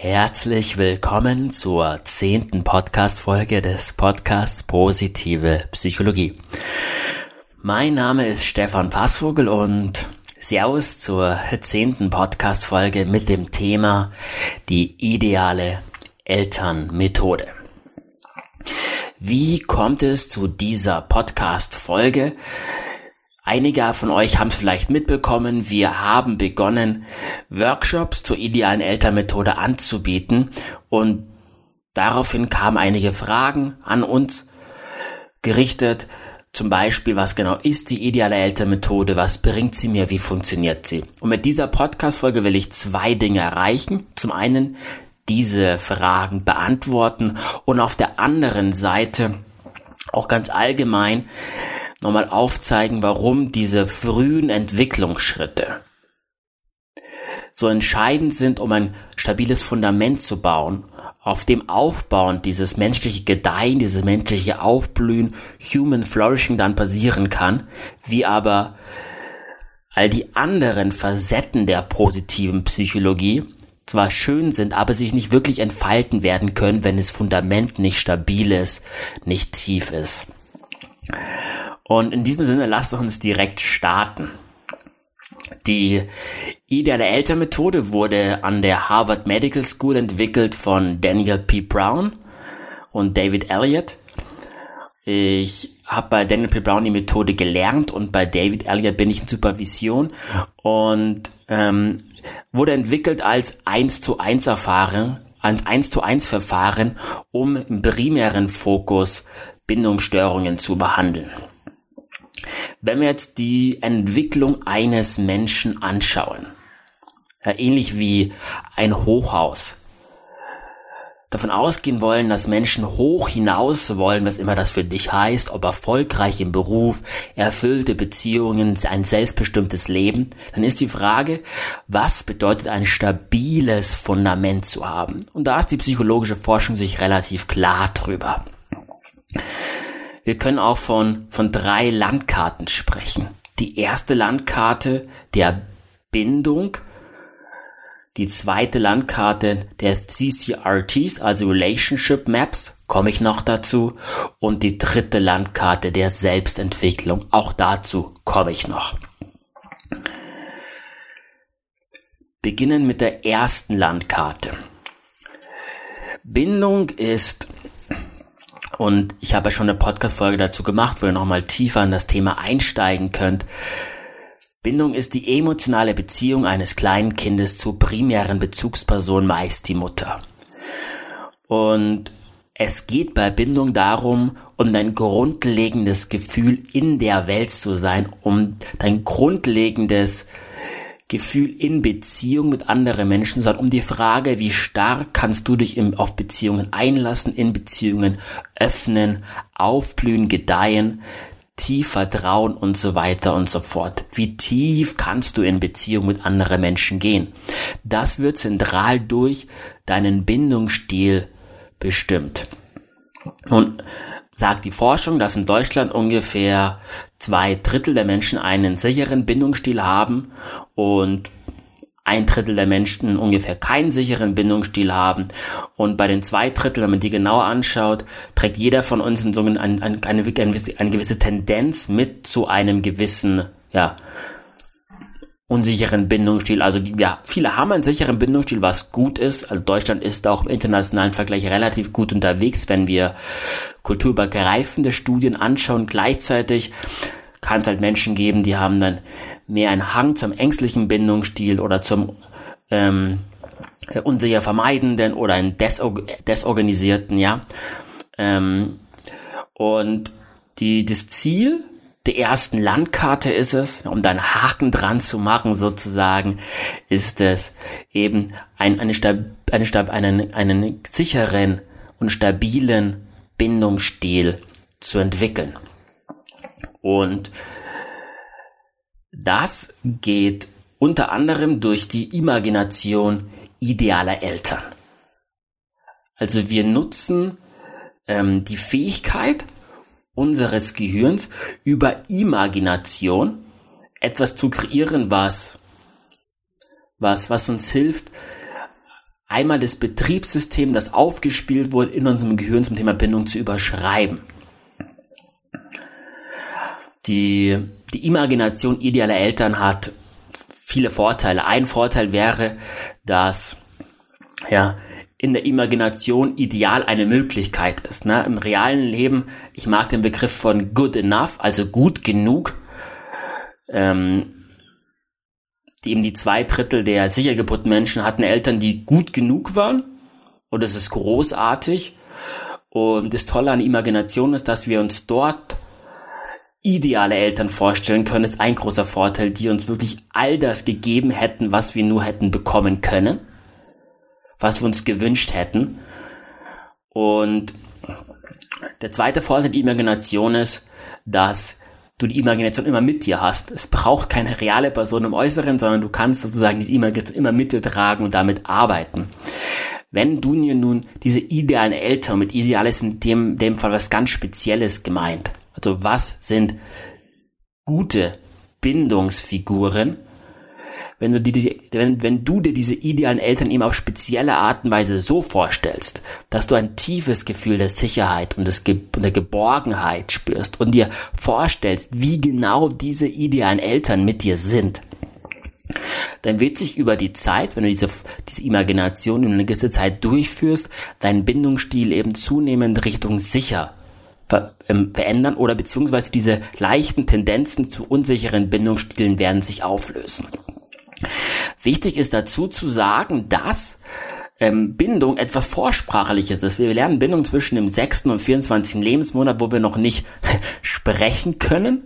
Herzlich willkommen zur zehnten Podcast-Folge des Podcasts Positive Psychologie. Mein Name ist Stefan Passvogel und Servus zur zehnten Podcast-Folge mit dem Thema die ideale Elternmethode. Wie kommt es zu dieser Podcast-Folge? Einige von euch haben es vielleicht mitbekommen, wir haben begonnen, Workshops zur idealen Elternmethode anzubieten und daraufhin kamen einige Fragen an uns gerichtet, zum Beispiel, was genau ist die ideale Elternmethode, was bringt sie mir, wie funktioniert sie. Und mit dieser Podcast-Folge will ich zwei Dinge erreichen. Zum einen diese Fragen beantworten und auf der anderen Seite auch ganz allgemein nochmal aufzeigen, warum diese frühen Entwicklungsschritte so entscheidend sind, um ein stabiles Fundament zu bauen, auf dem aufbauend dieses menschliche Gedeihen, dieses menschliche Aufblühen, Human Flourishing dann passieren kann, wie aber all die anderen Facetten der positiven Psychologie zwar schön sind, aber sich nicht wirklich entfalten werden können, wenn das Fundament nicht stabil ist, nicht tief ist. Und in diesem Sinne, lasst uns direkt starten. Die ideale Elternmethode wurde an der Harvard Medical School entwickelt von Daniel P. Brown und David Elliott. Ich habe bei Daniel P. Brown die Methode gelernt und bei David Elliott bin ich in Supervision und ähm, wurde entwickelt als 1 zu 1 Erfahren, als 1 zu 1 Verfahren, um im primären Fokus Bindungsstörungen zu behandeln. Wenn wir jetzt die Entwicklung eines Menschen anschauen, ja, ähnlich wie ein Hochhaus, davon ausgehen wollen, dass Menschen hoch hinaus wollen, was immer das für dich heißt, ob erfolgreich im Beruf, erfüllte Beziehungen, ein selbstbestimmtes Leben, dann ist die Frage, was bedeutet ein stabiles Fundament zu haben? Und da ist die psychologische Forschung sich relativ klar drüber. Wir können auch von, von drei Landkarten sprechen. Die erste Landkarte der Bindung, die zweite Landkarte der CCRTs, also Relationship Maps, komme ich noch dazu. Und die dritte Landkarte der Selbstentwicklung, auch dazu komme ich noch. Beginnen mit der ersten Landkarte. Bindung ist und ich habe ja schon eine Podcast-Folge dazu gemacht, wo ihr nochmal tiefer in das Thema einsteigen könnt. Bindung ist die emotionale Beziehung eines kleinen Kindes zur primären Bezugsperson, meist die Mutter. Und es geht bei Bindung darum, um dein grundlegendes Gefühl in der Welt zu sein, um dein grundlegendes Gefühl in Beziehung mit anderen Menschen, sondern um die Frage, wie stark kannst du dich im, auf Beziehungen einlassen, in Beziehungen öffnen, aufblühen, gedeihen, tief vertrauen und so weiter und so fort. Wie tief kannst du in Beziehung mit anderen Menschen gehen? Das wird zentral durch deinen Bindungsstil bestimmt. Und sagt die Forschung, dass in Deutschland ungefähr zwei Drittel der Menschen einen sicheren Bindungsstil haben und ein Drittel der Menschen ungefähr keinen sicheren Bindungsstil haben. Und bei den zwei Drittel, wenn man die genauer anschaut, trägt jeder von uns eine, eine, eine, eine gewisse Tendenz mit zu einem gewissen, ja, unsicheren Bindungsstil. Also ja, viele haben einen sicheren Bindungsstil, was gut ist. Also Deutschland ist auch im internationalen Vergleich relativ gut unterwegs, wenn wir kulturübergreifende Studien anschauen. Gleichzeitig kann es halt Menschen geben, die haben dann mehr einen Hang zum ängstlichen Bindungsstil oder zum ähm, unsicher vermeidenden oder einen desor desorganisierten, ja. Ähm, und die, das Ziel der ersten Landkarte ist es, um da einen Haken dran zu machen sozusagen, ist es eben ein, eine, eine einen, einen sicheren und stabilen Bindungsstil zu entwickeln. Und das geht unter anderem durch die Imagination idealer Eltern. Also wir nutzen ähm, die Fähigkeit, unseres Gehirns über Imagination etwas zu kreieren, was, was, was uns hilft, einmal das Betriebssystem, das aufgespielt wurde, in unserem Gehirn zum Thema Bindung zu überschreiben. Die, die Imagination idealer Eltern hat viele Vorteile. Ein Vorteil wäre, dass ja, in der Imagination ideal eine Möglichkeit ist. Ne? Im realen Leben, ich mag den Begriff von good enough, also gut genug, ähm, die eben die zwei Drittel der sichergeburten Menschen hatten Eltern, die gut genug waren. Und das ist großartig. Und das Tolle an Imagination ist, dass wir uns dort ideale Eltern vorstellen können, ist ein großer Vorteil, die uns wirklich all das gegeben hätten, was wir nur hätten bekommen können, was wir uns gewünscht hätten. Und der zweite Vorteil der Imagination ist, dass du die Imagination immer mit dir hast. Es braucht keine reale Person im Äußeren, sondern du kannst sozusagen diese Imagination immer mit dir tragen und damit arbeiten. Wenn du dir nun diese idealen Eltern, mit ideal ist in dem, dem Fall was ganz Spezielles gemeint. Also was sind gute Bindungsfiguren, wenn du, die, wenn, wenn du dir diese idealen Eltern eben auf spezielle Art und Weise so vorstellst, dass du ein tiefes Gefühl der Sicherheit und, des Ge der Geborgenheit spürst und dir vorstellst, wie genau diese idealen Eltern mit dir sind, dann wird sich über die Zeit, wenn du diese, diese Imagination in eine gewisse Zeit durchführst, dein Bindungsstil eben zunehmend Richtung sicher ver ähm, verändern oder beziehungsweise diese leichten Tendenzen zu unsicheren Bindungsstilen werden sich auflösen. Wichtig ist dazu zu sagen, dass ähm, Bindung etwas Vorsprachliches ist. Wir lernen Bindung zwischen dem 6. und 24. Lebensmonat, wo wir noch nicht sprechen können,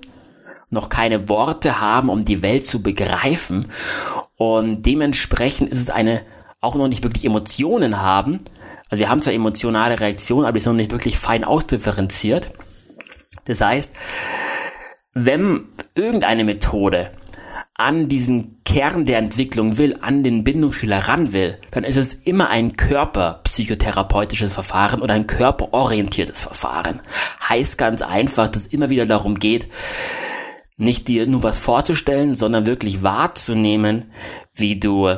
noch keine Worte haben, um die Welt zu begreifen. Und dementsprechend ist es eine, auch noch nicht wirklich Emotionen haben. Also wir haben zwar emotionale Reaktionen, aber die sind noch nicht wirklich fein ausdifferenziert. Das heißt, wenn irgendeine Methode an diesen Kern der Entwicklung will, an den Bindungsschüler ran will, dann ist es immer ein körperpsychotherapeutisches Verfahren oder ein körperorientiertes Verfahren. Heißt ganz einfach, dass immer wieder darum geht, nicht dir nur was vorzustellen, sondern wirklich wahrzunehmen, wie du,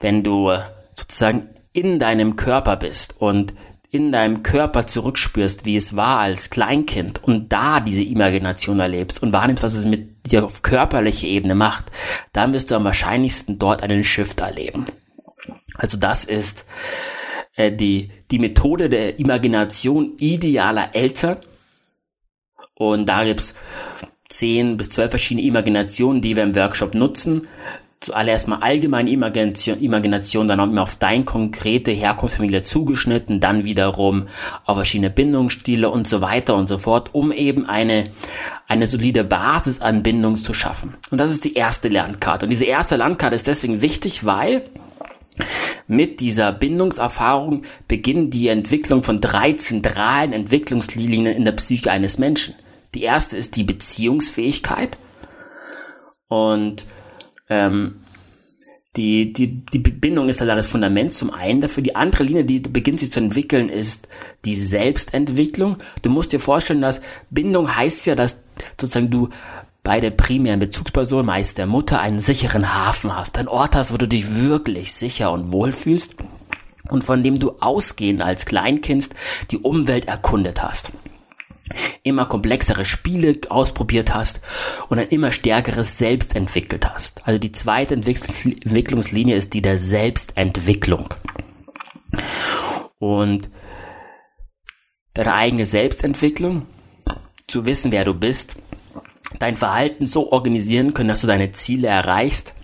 wenn du sozusagen in deinem Körper bist und in deinem Körper zurückspürst, wie es war als Kleinkind und da diese Imagination erlebst und wahrnimmst, was es mit dir auf körperlicher Ebene macht, dann wirst du am wahrscheinlichsten dort einen Shift erleben. Also das ist äh, die, die Methode der Imagination idealer Eltern. Und da gibt's zehn bis zwölf verschiedene Imaginationen, die wir im Workshop nutzen zuallererst mal allgemeine Imagination, Imagination, dann auch immer auf dein konkrete Herkunftsfamilie zugeschnitten, dann wiederum auf verschiedene Bindungsstile und so weiter und so fort, um eben eine, eine solide Basis an Bindung zu schaffen. Und das ist die erste Lernkarte. Und diese erste Lernkarte ist deswegen wichtig, weil mit dieser Bindungserfahrung beginnt die Entwicklung von drei zentralen Entwicklungslinien in der Psyche eines Menschen. Die erste ist die Beziehungsfähigkeit. Und ähm, die, die, die Bindung ist halt das Fundament zum einen dafür. Die andere Linie, die beginnt sich zu entwickeln, ist die Selbstentwicklung. Du musst dir vorstellen, dass Bindung heißt ja, dass sozusagen du bei der primären Bezugsperson, meist der Mutter, einen sicheren Hafen hast. Ein Ort hast, wo du dich wirklich sicher und wohl fühlst und von dem du ausgehend als Kleinkind die Umwelt erkundet hast immer komplexere Spiele ausprobiert hast und ein immer stärkeres Selbst entwickelt hast. Also die zweite Entwicklungslinie ist die der Selbstentwicklung. Und deine eigene Selbstentwicklung, zu wissen, wer du bist, dein Verhalten so organisieren können, dass du deine Ziele erreichst,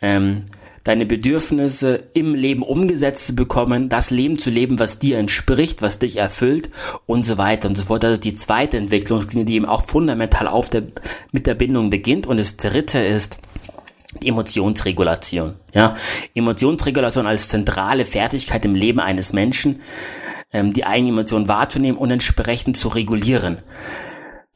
ähm, deine Bedürfnisse im Leben umgesetzt zu bekommen, das Leben zu leben, was dir entspricht, was dich erfüllt und so weiter und so fort. Das ist die zweite Entwicklungslinie, die eben auch fundamental auf der, mit der Bindung beginnt. Und das dritte ist, die Emotionsregulation. Ja, Emotionsregulation als zentrale Fertigkeit im Leben eines Menschen, ähm, die eigene Emotionen wahrzunehmen und entsprechend zu regulieren.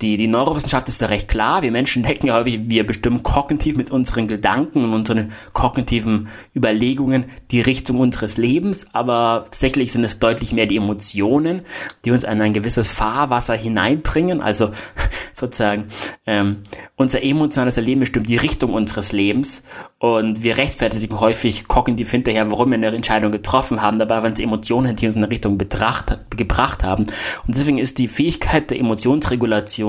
Die, die Neurowissenschaft ist da recht klar. Wir Menschen denken ja häufig, wir bestimmen kognitiv mit unseren Gedanken und unseren kognitiven Überlegungen die Richtung unseres Lebens, aber tatsächlich sind es deutlich mehr die Emotionen, die uns in ein gewisses Fahrwasser hineinbringen. Also sozusagen ähm, unser emotionales Erleben bestimmt die Richtung unseres Lebens und wir rechtfertigen häufig kognitiv hinterher, warum wir eine Entscheidung getroffen haben, dabei waren es Emotionen, die uns in eine Richtung betracht, gebracht haben. Und deswegen ist die Fähigkeit der Emotionsregulation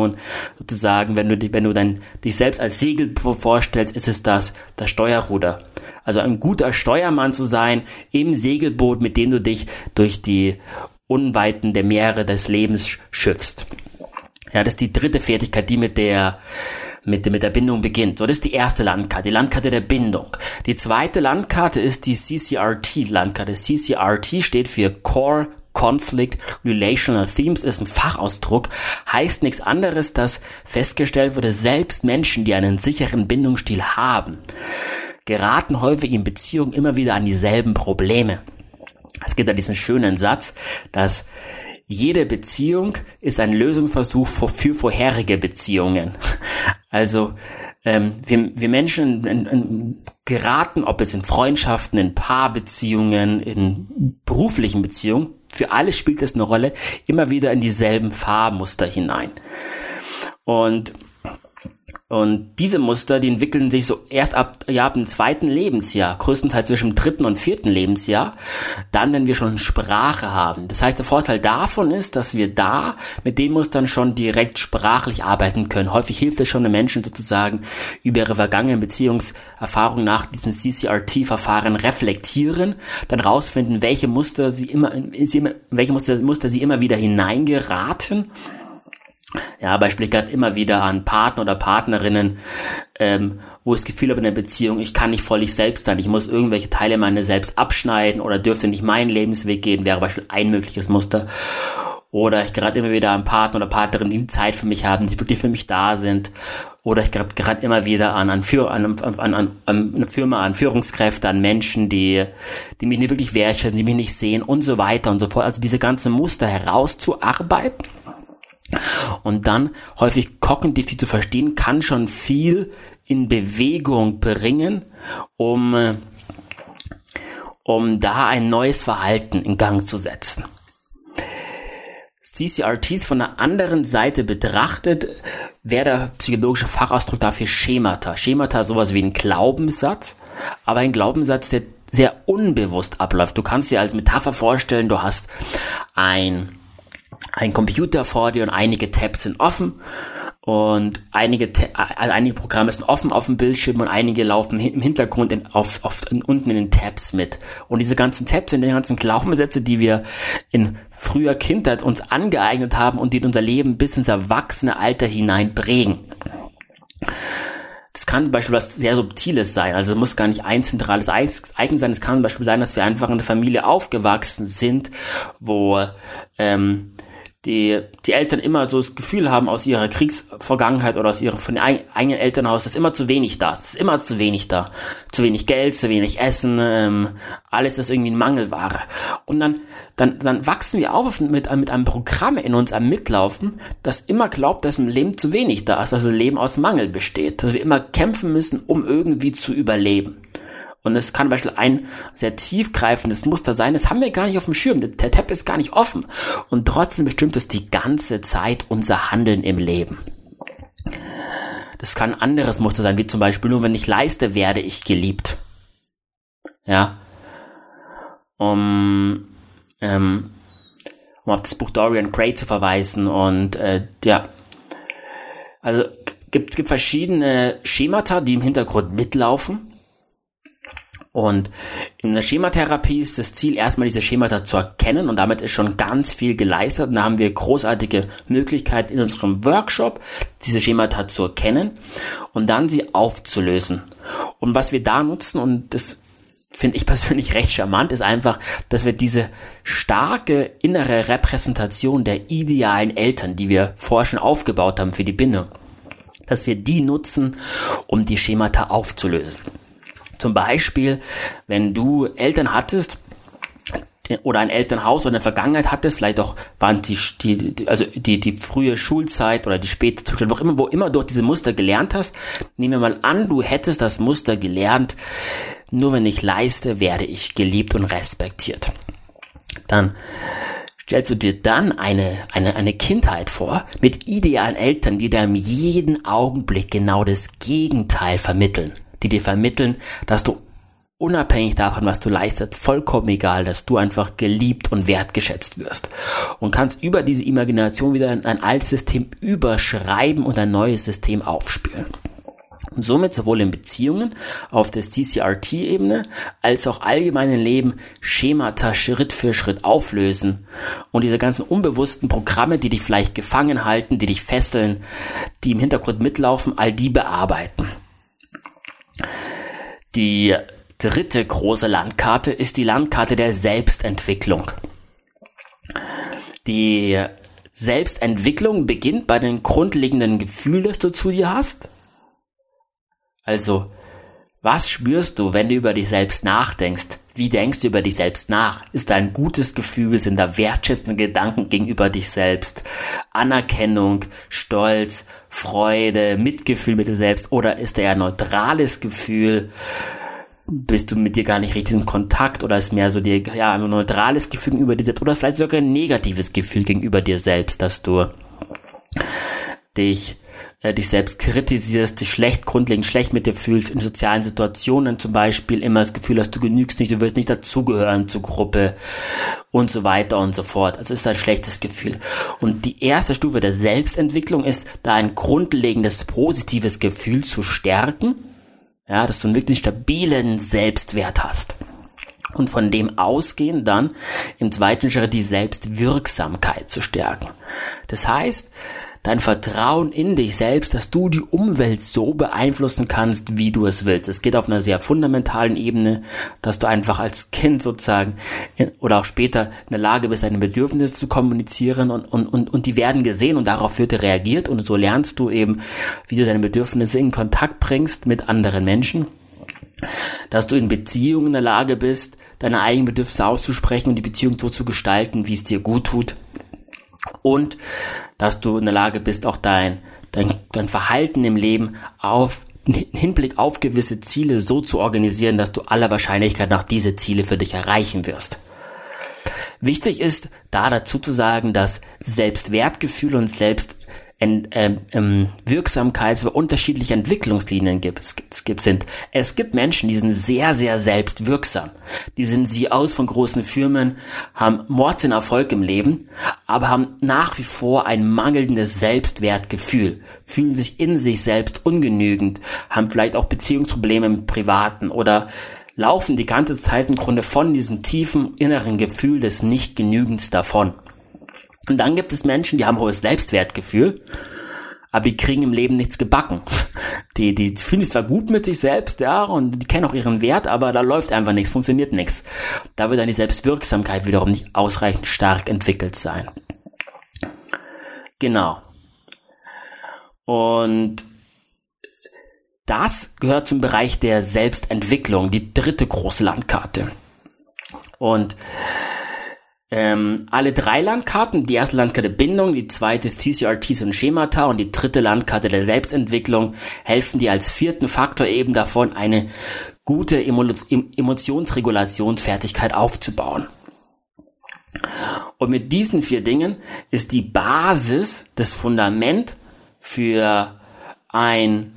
sozusagen, wenn du, wenn du dein, dich selbst als Segel vorstellst, ist es das, das Steuerruder. Also ein guter Steuermann zu sein im Segelboot, mit dem du dich durch die Unweiten der Meere des Lebens schiffst. Ja, das ist die dritte Fertigkeit, die mit der mit, mit der Bindung beginnt. So, das ist die erste Landkarte, die Landkarte der Bindung. Die zweite Landkarte ist die CCRT-Landkarte. CCRT steht für Core Conflict Relational Themes ist ein Fachausdruck, heißt nichts anderes, dass festgestellt wurde, selbst Menschen, die einen sicheren Bindungsstil haben, geraten häufig in Beziehungen immer wieder an dieselben Probleme. Es gibt da diesen schönen Satz, dass jede Beziehung ist ein Lösungsversuch für vorherige Beziehungen. Also ähm, wir, wir Menschen in, in, geraten, ob es in Freundschaften, in Paarbeziehungen, in beruflichen Beziehungen, für alles spielt es eine Rolle, immer wieder in dieselben Fahrmuster hinein. Und und diese Muster, die entwickeln sich so erst ab, ja, ab dem zweiten Lebensjahr, größtenteils zwischen dem dritten und vierten Lebensjahr, dann, wenn wir schon Sprache haben. Das heißt, der Vorteil davon ist, dass wir da mit den Mustern schon direkt sprachlich arbeiten können. Häufig hilft es schon den Menschen sozusagen über ihre vergangenen Beziehungserfahrungen nach diesem CCRT-Verfahren reflektieren, dann rausfinden, welche Muster sie immer, welche Muster, Muster sie immer wieder hineingeraten ja, Beispiel gerade immer wieder an Partner oder Partnerinnen, ähm, wo ich das Gefühl habe in der Beziehung, ich kann nicht voll ich selbst sein, ich muss irgendwelche Teile meiner selbst abschneiden oder dürfte nicht meinen Lebensweg gehen, wäre beispielsweise ein mögliches Muster. Oder ich gerade immer wieder an Partner oder Partnerinnen, die Zeit für mich haben, die wirklich für mich da sind. Oder ich gerade gerade immer wieder an, an, an, an, an, an eine Firma, an Führungskräfte, an Menschen, die, die mich nicht wirklich wertschätzen, die mich nicht sehen und so weiter und so fort. Also diese ganzen Muster herauszuarbeiten und dann häufig kognitiv zu verstehen, kann schon viel in Bewegung bringen, um, äh, um da ein neues Verhalten in Gang zu setzen. CCRTs von der anderen Seite betrachtet, wäre der psychologische Fachausdruck dafür Schemata. Schemata sowas wie ein Glaubenssatz, aber ein Glaubenssatz, der sehr unbewusst abläuft. Du kannst dir als Metapher vorstellen, du hast ein ein Computer vor dir und einige Tabs sind offen und einige, also einige Programme sind offen auf dem Bildschirm und einige laufen im Hintergrund in, auf, auf, in, unten in den Tabs mit. Und diese ganzen Tabs sind die ganzen Glaubenssätze, die wir in früher Kindheit uns angeeignet haben und die unser Leben bis ins erwachsene Alter hinein prägen. Das kann beispielsweise was sehr Subtiles sein. Also es muss gar nicht ein zentrales Eigen sein. Es kann zum Beispiel sein, dass wir einfach in einer Familie aufgewachsen sind, wo ähm, die, die Eltern immer so das Gefühl haben aus ihrer Kriegsvergangenheit oder aus ihrem von eigenen Elternhaus, dass immer zu wenig da ist. Es ist immer zu wenig da. Zu wenig Geld, zu wenig Essen, ähm, alles ist irgendwie ein Mangelware. Und dann, dann, dann wachsen wir auf mit, mit einem Programm in uns am Mitlaufen, das immer glaubt, dass im Leben zu wenig da ist, dass das Leben aus Mangel besteht, dass wir immer kämpfen müssen, um irgendwie zu überleben. Und es kann beispielsweise ein sehr tiefgreifendes Muster sein. Das haben wir gar nicht auf dem Schirm. Der Tab ist gar nicht offen. Und trotzdem bestimmt es die ganze Zeit unser Handeln im Leben. Das kann ein anderes Muster sein, wie zum Beispiel nur wenn ich leiste, werde ich geliebt. Ja. Um, ähm, um auf das Buch Dorian Gray zu verweisen und äh, ja. Also gibt, gibt verschiedene Schemata, die im Hintergrund mitlaufen und in der Schematherapie ist das Ziel, erstmal diese Schemata zu erkennen und damit ist schon ganz viel geleistet. Und da haben wir großartige Möglichkeiten in unserem Workshop, diese Schemata zu erkennen und dann sie aufzulösen. Und was wir da nutzen, und das finde ich persönlich recht charmant, ist einfach, dass wir diese starke innere Repräsentation der idealen Eltern, die wir vorher schon aufgebaut haben für die Bindung, dass wir die nutzen, um die Schemata aufzulösen. Zum Beispiel, wenn du Eltern hattest, oder ein Elternhaus oder eine Vergangenheit hattest, vielleicht auch waren die, die also die, die frühe Schulzeit oder die späte Zustand, wo immer, wo immer du diese Muster gelernt hast, nehmen wir mal an, du hättest das Muster gelernt, nur wenn ich leiste, werde ich geliebt und respektiert. Dann stellst du dir dann eine, eine, eine Kindheit vor mit idealen Eltern, die dir in jeden Augenblick genau das Gegenteil vermitteln, die dir vermitteln, dass du unabhängig davon, was du leistest, vollkommen egal, dass du einfach geliebt und wertgeschätzt wirst. Und kannst über diese Imagination wieder ein altes System überschreiben und ein neues System aufspüren. Und somit sowohl in Beziehungen auf der CCRT-Ebene als auch allgemeinen Leben Schemata Schritt für Schritt auflösen und diese ganzen unbewussten Programme, die dich vielleicht gefangen halten, die dich fesseln, die im Hintergrund mitlaufen, all die bearbeiten. Die dritte große Landkarte ist die Landkarte der Selbstentwicklung. Die Selbstentwicklung beginnt bei den grundlegenden Gefühlen, das du zu dir hast. Also, was spürst du, wenn du über dich selbst nachdenkst? Wie denkst du über dich selbst nach? Ist da ein gutes Gefühl? Sind da wertschätzende Gedanken gegenüber dich selbst? Anerkennung, Stolz, Freude, Mitgefühl mit dir selbst? Oder ist da eher ein neutrales Gefühl? bist du mit dir gar nicht richtig in Kontakt oder ist mehr so dir, ja, ein neutrales Gefühl gegenüber dir selbst oder vielleicht sogar ein negatives Gefühl gegenüber dir selbst, dass du dich, äh, dich selbst kritisierst, dich schlecht, grundlegend schlecht mit dir fühlst, in sozialen Situationen zum Beispiel immer das Gefühl hast, du genügst nicht, du wirst nicht dazugehören zur Gruppe und so weiter und so fort. Also ist ein schlechtes Gefühl. Und die erste Stufe der Selbstentwicklung ist, da ein grundlegendes positives Gefühl zu stärken ja, dass du einen wirklich stabilen Selbstwert hast. Und von dem ausgehen dann im zweiten Schritt die Selbstwirksamkeit zu stärken. Das heißt, dein Vertrauen in dich selbst, dass du die Umwelt so beeinflussen kannst, wie du es willst. Es geht auf einer sehr fundamentalen Ebene, dass du einfach als Kind sozusagen oder auch später in der Lage bist, deine Bedürfnisse zu kommunizieren und, und, und, und die werden gesehen und darauf wird reagiert und so lernst du eben, wie du deine Bedürfnisse in Kontakt bringst mit anderen Menschen dass du in Beziehungen in der Lage bist, deine eigenen Bedürfnisse auszusprechen und die Beziehung so zu gestalten, wie es dir gut tut. Und dass du in der Lage bist, auch dein, dein, dein Verhalten im Leben auf Hinblick auf gewisse Ziele so zu organisieren, dass du aller Wahrscheinlichkeit nach diese Ziele für dich erreichen wirst. Wichtig ist, da dazu zu sagen, dass Selbstwertgefühl und Selbst Ent, ähm, ähm, Wirksamkeits- oder unterschiedliche Entwicklungslinien gibt. Es, es, gibt, sind, es gibt Menschen, die sind sehr, sehr selbstwirksam. Die sind sie aus von großen Firmen, haben Mordsen Erfolg im Leben, aber haben nach wie vor ein mangelndes Selbstwertgefühl, fühlen sich in sich selbst ungenügend, haben vielleicht auch Beziehungsprobleme im Privaten oder laufen die ganze Zeit im Grunde von diesem tiefen inneren Gefühl des Nichtgenügens davon. Und dann gibt es Menschen, die haben hohes Selbstwertgefühl, aber die kriegen im Leben nichts gebacken. Die, die fühlen sich zwar gut mit sich selbst, ja, und die kennen auch ihren Wert, aber da läuft einfach nichts, funktioniert nichts. Da wird dann die Selbstwirksamkeit wiederum nicht ausreichend stark entwickelt sein. Genau. Und das gehört zum Bereich der Selbstentwicklung, die dritte große Landkarte. Und ähm, alle drei Landkarten, die erste Landkarte Bindung, die zweite CCRTs und Schemata und die dritte Landkarte der Selbstentwicklung helfen dir als vierten Faktor eben davon, eine gute Emo Emotionsregulationsfertigkeit aufzubauen. Und mit diesen vier Dingen ist die Basis, das Fundament für ein,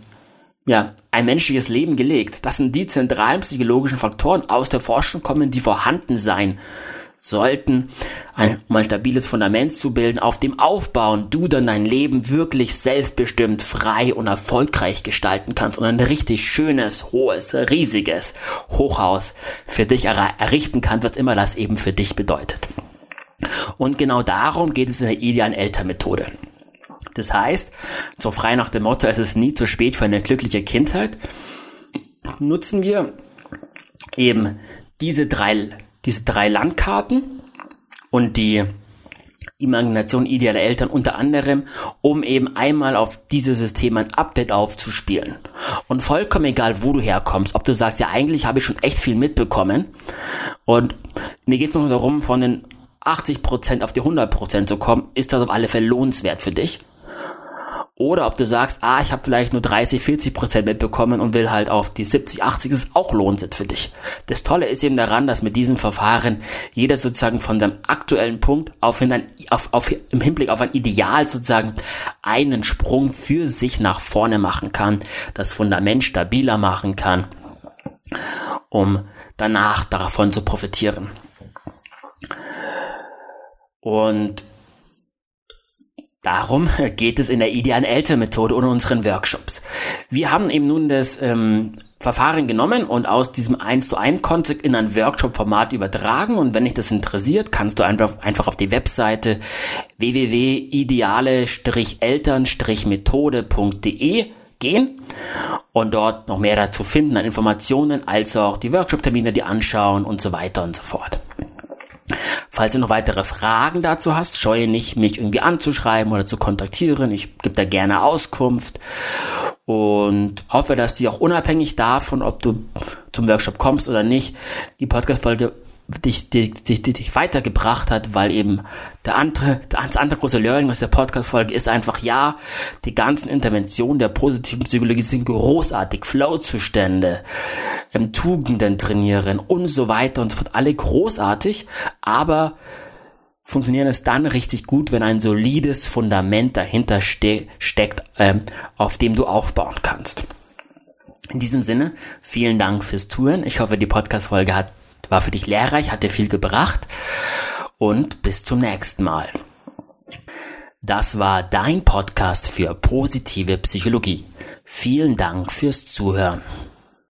ja, ein menschliches Leben gelegt. Das sind die zentralen psychologischen Faktoren aus der Forschung kommen, die vorhanden sein sollten, um ein stabiles Fundament zu bilden, auf dem aufbauen du dann dein Leben wirklich selbstbestimmt, frei und erfolgreich gestalten kannst und ein richtig schönes, hohes, riesiges Hochhaus für dich er errichten kannst, was immer das eben für dich bedeutet. Und genau darum geht es in der idealen Elternmethode. Das heißt, so frei nach dem Motto, es ist nie zu spät für eine glückliche Kindheit, nutzen wir eben diese drei diese drei Landkarten und die Imagination idealer Eltern unter anderem, um eben einmal auf dieses System ein Update aufzuspielen. Und vollkommen egal, wo du herkommst, ob du sagst, ja eigentlich habe ich schon echt viel mitbekommen und mir geht es nur darum, von den 80% auf die 100% zu kommen, ist das auf alle Fälle lohnenswert für dich. Oder ob du sagst, ah, ich habe vielleicht nur 30, 40 Prozent mitbekommen und will halt auf die 70, 80, ist auch lohnenswert für dich. Das Tolle ist eben daran, dass mit diesem Verfahren jeder sozusagen von seinem aktuellen Punkt auf, auf, auf im Hinblick auf ein Ideal sozusagen einen Sprung für sich nach vorne machen kann, das Fundament stabiler machen kann, um danach davon zu profitieren. Und Darum geht es in der idealen Elternmethode und unseren Workshops. Wir haben eben nun das ähm, Verfahren genommen und aus diesem 1 zu 1 Konzept in ein Workshop-Format übertragen. Und wenn dich das interessiert, kannst du einfach, auf die Webseite www.ideale-eltern-methode.de gehen und dort noch mehr dazu finden an Informationen, als auch die Workshop-Termine, die anschauen und so weiter und so fort. Falls du noch weitere Fragen dazu hast, scheue nicht, mich irgendwie anzuschreiben oder zu kontaktieren. Ich gebe da gerne Auskunft und hoffe, dass die auch unabhängig davon, ob du zum Workshop kommst oder nicht, die Podcast-Folge dich, dich, dich, dich weitergebracht hat, weil eben der andere, das andere große Learning aus der Podcast-Folge ist einfach, ja, die ganzen Interventionen der positiven Psychologie sind großartig, Flow-Zustände, ähm, Tugenden trainieren und so weiter und so fort, alle großartig, aber funktionieren es dann richtig gut, wenn ein solides Fundament dahinter ste steckt, ähm, auf dem du aufbauen kannst. In diesem Sinne, vielen Dank fürs Zuhören. Ich hoffe, die Podcast-Folge hat war für dich lehrreich, hat dir viel gebracht und bis zum nächsten Mal. Das war dein Podcast für positive Psychologie. Vielen Dank fürs Zuhören.